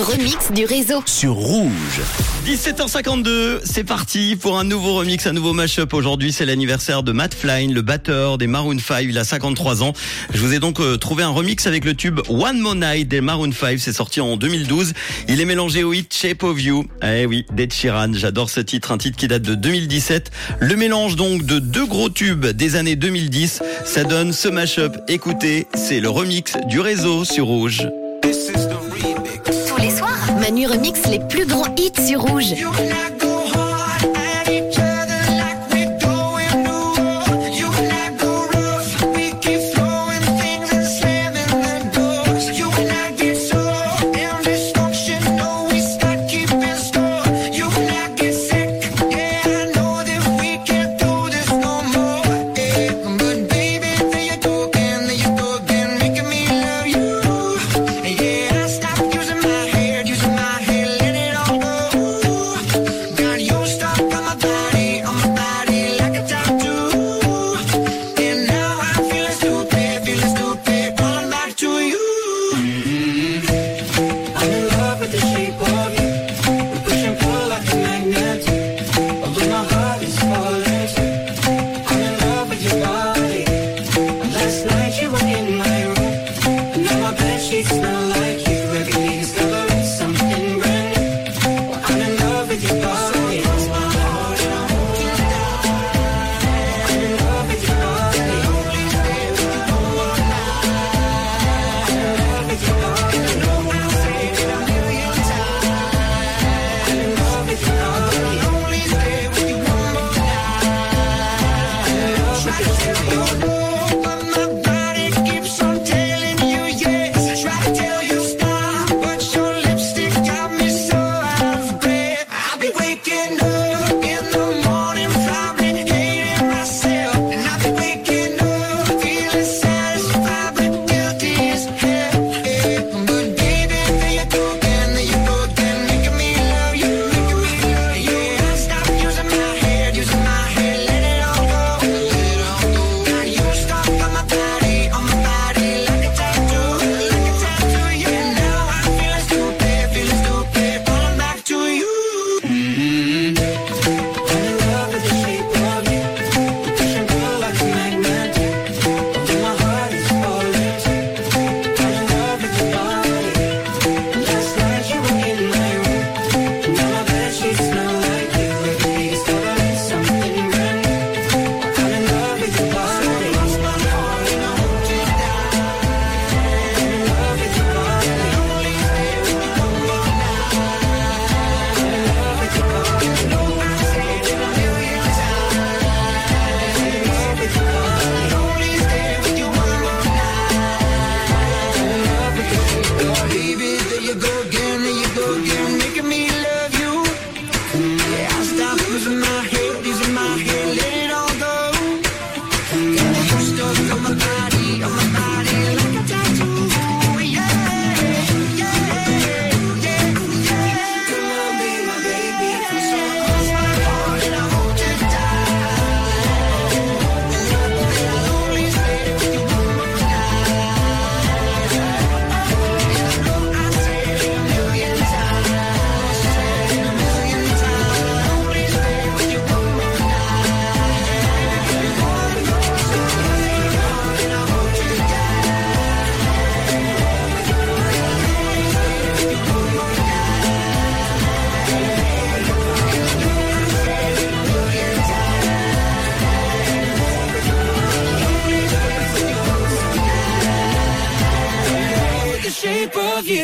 remix du réseau. sur Rouge. 17h52, c'est parti pour un nouveau remix, un nouveau mashup. Aujourd'hui, c'est l'anniversaire de Matt Flynn, le batteur des Maroon 5. Il a 53 ans. Je vous ai donc euh, trouvé un remix avec le tube One More Night des Maroon 5. C'est sorti en 2012. Il est mélangé au hit Shape of You. Eh oui, d'Ed Sheeran. J'adore ce titre, un titre qui date de 2017. Le mélange donc de deux gros tubes des années 2010. Ça donne ce mashup. Écoutez, c'est le remix du réseau sur Rouge. Manu remix les plus grands hits sur Rouge.